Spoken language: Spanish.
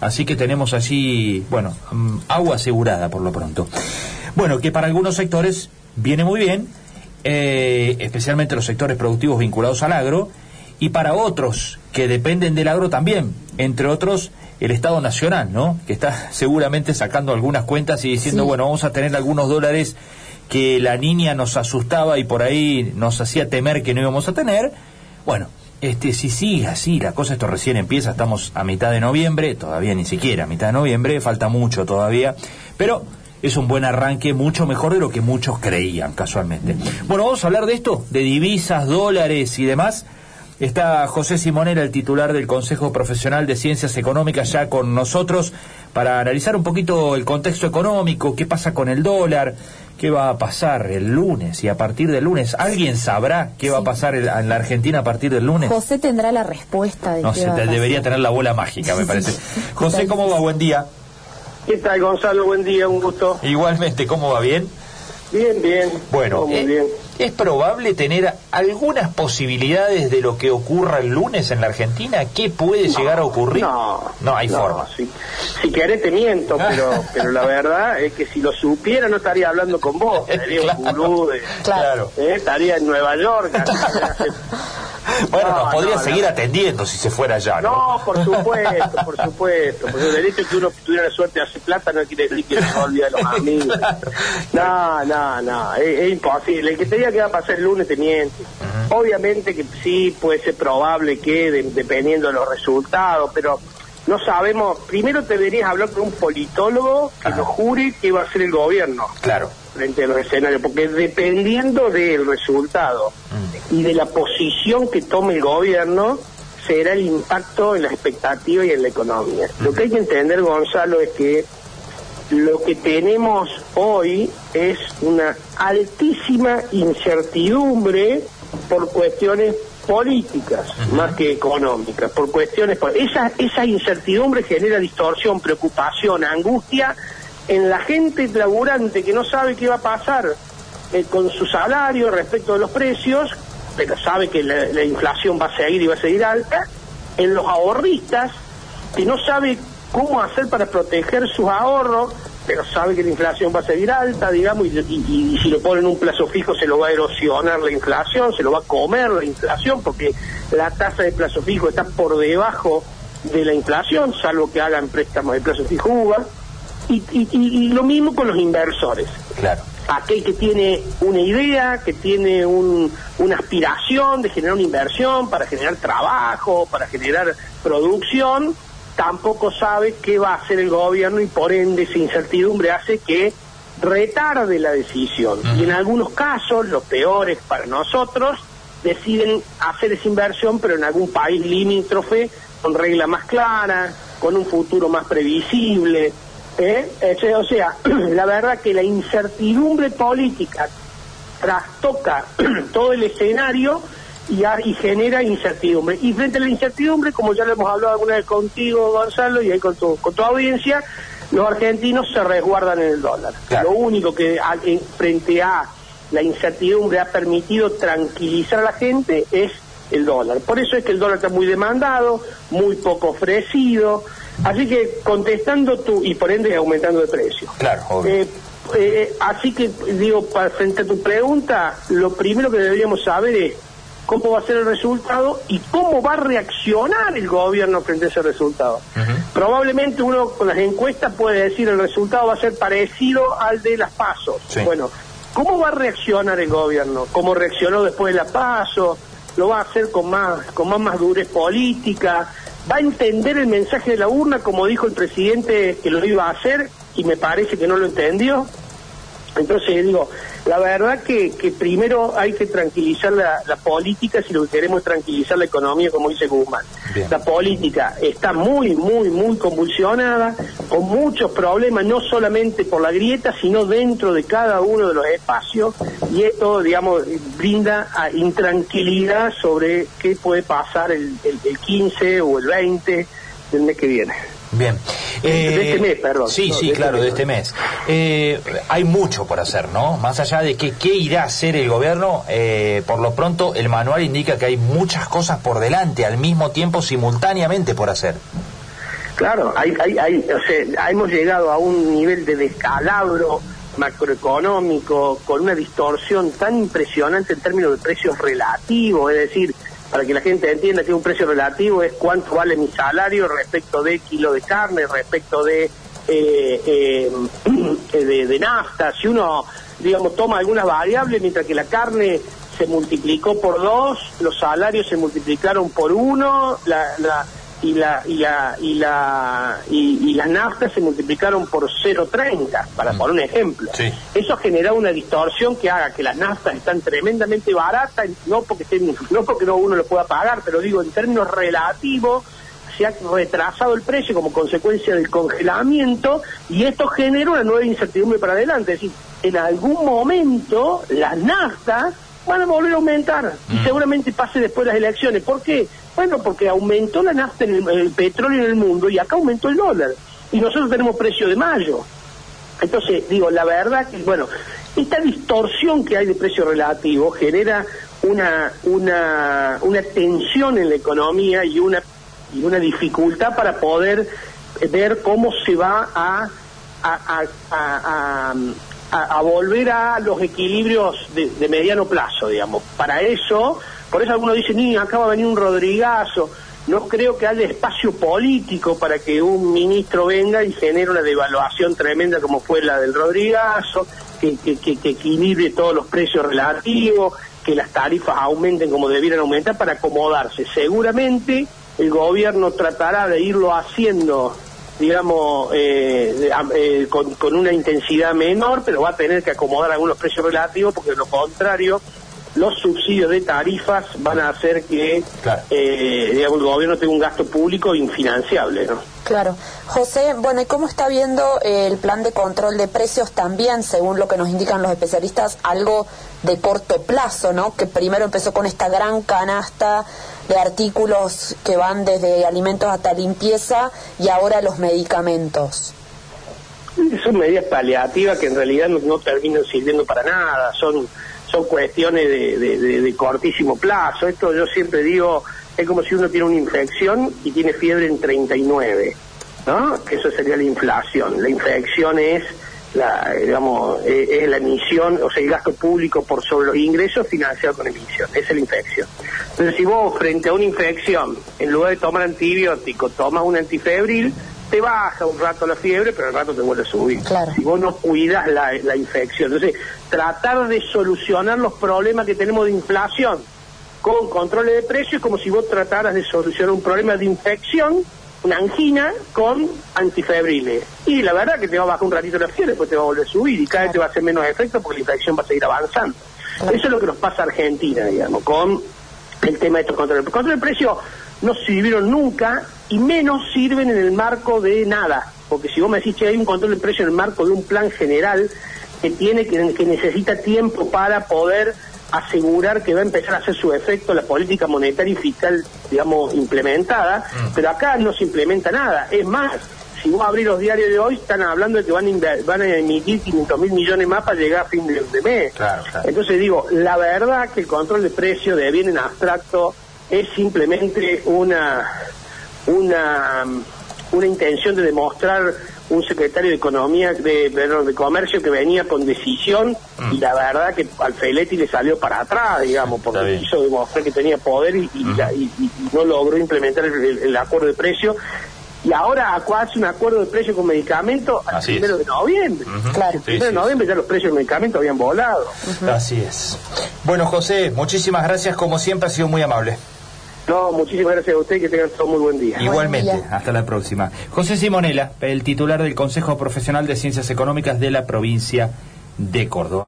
Así que tenemos allí, bueno, mm, agua asegurada por lo pronto. Bueno, que para algunos sectores viene muy bien, eh, especialmente los sectores productivos vinculados al agro, y para otros que dependen del agro también, entre otros el Estado Nacional, ¿no? Que está seguramente sacando algunas cuentas y diciendo, bueno, vamos a tener algunos dólares que la niña nos asustaba y por ahí nos hacía temer que no íbamos a tener. Bueno, este, si sigue así, la cosa esto recién empieza, estamos a mitad de noviembre, todavía ni siquiera a mitad de noviembre, falta mucho todavía, pero es un buen arranque, mucho mejor de lo que muchos creían casualmente. Bueno, vamos a hablar de esto, de divisas, dólares y demás. Está José Simonera, el titular del Consejo Profesional de Ciencias Económicas, ya con nosotros para analizar un poquito el contexto económico, qué pasa con el dólar, qué va a pasar el lunes y a partir del lunes. ¿Alguien sabrá qué va a pasar en la Argentina a partir del lunes? José tendrá la respuesta. De no sé, debería tener la bola mágica, me parece. José, ¿cómo va? Buen día. ¿Qué tal, Gonzalo? Buen día, un gusto. Igualmente, ¿cómo va? ¿Bien? Bien, bien. Bueno, muy eh, bien. ¿Es probable tener algunas posibilidades de lo que ocurra el lunes en la Argentina? ¿Qué puede llegar a ocurrir? No, no hay forma. Si, si querés te miento, pero, pero la verdad es que si lo supiera no estaría hablando con vos. Estaría un gurú de, claro. Eh, estaría en Nueva York. Bueno, nos podría seguir atendiendo si se fuera allá, ¿no? No, por supuesto, por supuesto. Porque el derecho que uno tuviera la suerte de hacer plata no quiere decir que se olvide de los amigos. No, no, no, es, imposible. El que te diga que va a pasar el lunes te miente. Obviamente que sí puede ser probable que, dependiendo de los resultados, pero no sabemos. Primero te deberías hablar con un politólogo que nos jure que va a ser el gobierno. Claro. Frente a los escenarios, porque dependiendo del resultado y de la posición que tome el gobierno, será el impacto en la expectativa y en la economía. Lo que hay que entender, Gonzalo, es que lo que tenemos hoy es una altísima incertidumbre por cuestiones políticas más que económicas, por cuestiones esa esa incertidumbre genera distorsión, preocupación, angustia en la gente laburante que no sabe qué va a pasar eh, con su salario respecto de los precios, pero sabe que la, inflación va a seguir y va a seguir alta, en los ahorristas que no sabe cómo hacer para proteger sus ahorros, pero sabe que la inflación va a seguir alta, digamos, y, y, si lo ponen un plazo fijo se lo va a erosionar la inflación, se lo va a comer la inflación, porque la tasa de plazo fijo está por debajo de la inflación, salvo que hagan préstamos de plazo fijo UVA, y, y lo mismo con los inversores. Claro aquel que tiene una idea, que tiene un, una aspiración de generar una inversión para generar trabajo, para generar producción, tampoco sabe qué va a hacer el gobierno y por ende esa incertidumbre hace que retarde la decisión. Y en algunos casos, los peores para nosotros, deciden hacer esa inversión, pero en algún país limítrofe, con reglas más claras, con un futuro más previsible. ¿eh? O sea, la verdad que la incertidumbre política trastoca todo el escenario y, genera incertidumbre. Y frente a la incertidumbre, como ya lo hemos hablado alguna vez contigo, Gonzalo, y ahí con tu, con tu audiencia, los argentinos se resguardan en el dólar. Lo único que frente a la incertidumbre ha permitido tranquilizar a la gente es el dólar. Por eso es que el dólar está muy demandado, muy poco ofrecido. Así que contestando tú, y por ende aumentando de precio. Claro, eh, eh, así que digo, para, frente a tu pregunta, lo primero que deberíamos saber es cómo va a ser el resultado y cómo va a reaccionar el gobierno frente a ese resultado. Probablemente uno con las encuestas puede decir el resultado va a ser parecido al de las pasos. Bueno, ¿cómo va a reaccionar el gobierno? ¿Cómo reaccionó después de la paso? ¿Lo va a hacer con más, con más madurez política? ¿Va a entender el mensaje de la urna como dijo el presidente que lo iba a hacer y me parece que no lo entendió? Entonces digo, la verdad que, que primero hay que tranquilizar la, política si lo que queremos es tranquilizar la economía, como dice Guzmán. La política está muy, muy, muy convulsionada, con muchos problemas, no solamente por la grieta, sino dentro de cada uno de los espacios, y esto, digamos, brinda a intranquilidad sobre qué puede pasar el, el, el 15 o el 20 del mes que viene. Bien. de este eh, mes, perdón. Sí, sí, claro, de este mes. Eh, hay mucho por hacer, ¿no? Más allá de que, qué irá a hacer el gobierno, eh, por lo pronto el manual indica que hay muchas cosas por delante, al mismo tiempo, simultáneamente por hacer. Claro, hay, hay, hay, o sea, hemos llegado a un nivel de descalabro macroeconómico con una distorsión tan impresionante en términos de precios relativos, es decir, para que la gente entienda que un precio relativo es cuánto vale mi salario respecto de kilo de carne, respecto de, eh, eh, de, de nafta. Si uno, digamos, toma algunas variables, mientras que la carne se multiplicó por dos, los salarios se multiplicaron por uno, la, la y la y la y la y, las naftas se multiplicaron por 0.30 para poner un ejemplo. Eso genera una distorsión que haga que las naftas están tremendamente baratas no porque estén, no porque no uno lo pueda pagar pero digo en términos relativos se ha retrasado el precio como consecuencia del congelamiento y esto genera una nueva incertidumbre para adelante. Es decir en algún momento las naftas van a volver a aumentar y mm. seguramente pase después de las elecciones. ¿por qué? Bueno, porque aumentó la nafta en el, petróleo en el mundo y acá aumentó el dólar. Y nosotros tenemos precio de mayo. Entonces, digo, la verdad que, bueno, esta distorsión que hay de precio relativo genera una, una, una tensión en la economía y una, y una dificultad para poder ver cómo se va a, volver a los equilibrios de, de mediano plazo, digamos. Para eso por eso algunos dicen, ni acaba de venir un Rodrigazo. No creo que haya espacio político para que un ministro venga y genere una devaluación tremenda como fue la del Rodrigazo, que, que, que, equilibre todos los precios relativos, que las tarifas aumenten como debieran aumentar para acomodarse. Seguramente el gobierno tratará de irlo haciendo digamos, eh, eh, con, con, una intensidad menor, pero va a tener que acomodar algunos precios relativos porque de lo contrario los subsidios de tarifas van a hacer que eh, digamos, el gobierno tenga un gasto público infinanciable. ¿no? Claro. José, bueno, ¿y cómo está viendo el plan de control de precios también, según lo que nos indican los especialistas, algo de corto plazo, ¿no? Que primero empezó con esta gran canasta de artículos que van desde alimentos hasta limpieza y ahora los medicamentos. Son medidas paliativas que en realidad no terminan sirviendo para nada, son son cuestiones de, cortísimo plazo. Esto yo siempre digo, es como si uno tiene una infección y tiene fiebre en 39, ¿no? Que eso sería la inflación. La infección es la, digamos, es, la emisión, o sea, el gasto público por sobre los ingresos financiado con emisión, es la infección. Entonces, si vos frente a una infección, en lugar de tomar antibiótico, tomas un antifebril, te baja un rato la fiebre, pero al rato te vuelve a subir. Si vos no cuidas la, la infección. Entonces, tratar de solucionar los problemas que tenemos de inflación con controles de precios es como si vos trataras de solucionar un problema de infección, una angina, con antifebriles. Y la verdad que te va a bajar un ratito la fiebre, después te va a volver a subir y cada vez te va a hacer menos efecto porque la infección va a seguir avanzando. Eso es lo que nos pasa a Argentina, digamos, con el tema de estos controles. El control de precios no sirvieron nunca y menos sirven en el marco de nada. Porque si vos me decís que hay un control de precio en el marco de un plan general que tiene que, que necesita tiempo para poder asegurar que va a empezar a hacer su efecto la política monetaria y fiscal, digamos, implementada, mm. pero acá no se implementa nada. Es más, si vos abrís los diarios de hoy, están hablando de que van a, van a emitir 500 mil millones más para llegar a fin de, mes. Entonces digo, la verdad que el control de precios de bien en abstracto es simplemente una una una intención de demostrar un secretario de economía de perdón, de comercio que venía con decisión y mm. la verdad que al Feletti le salió para atrás digamos porque quiso demostrar que tenía poder y, no logró implementar el, acuerdo de precio y ahora hace un acuerdo de precio con medicamentos al primero de noviembre. Claro. El primero de noviembre ya los precios de medicamentos habían volado. Así es. Bueno, José, muchísimas gracias. Como siempre, ha sido muy amable. No, muchísimas gracias a usted y que tengan todo muy buen día. Igualmente, hasta la próxima. José Simonela, el titular del Consejo Profesional de Ciencias Económicas de la provincia de Córdoba.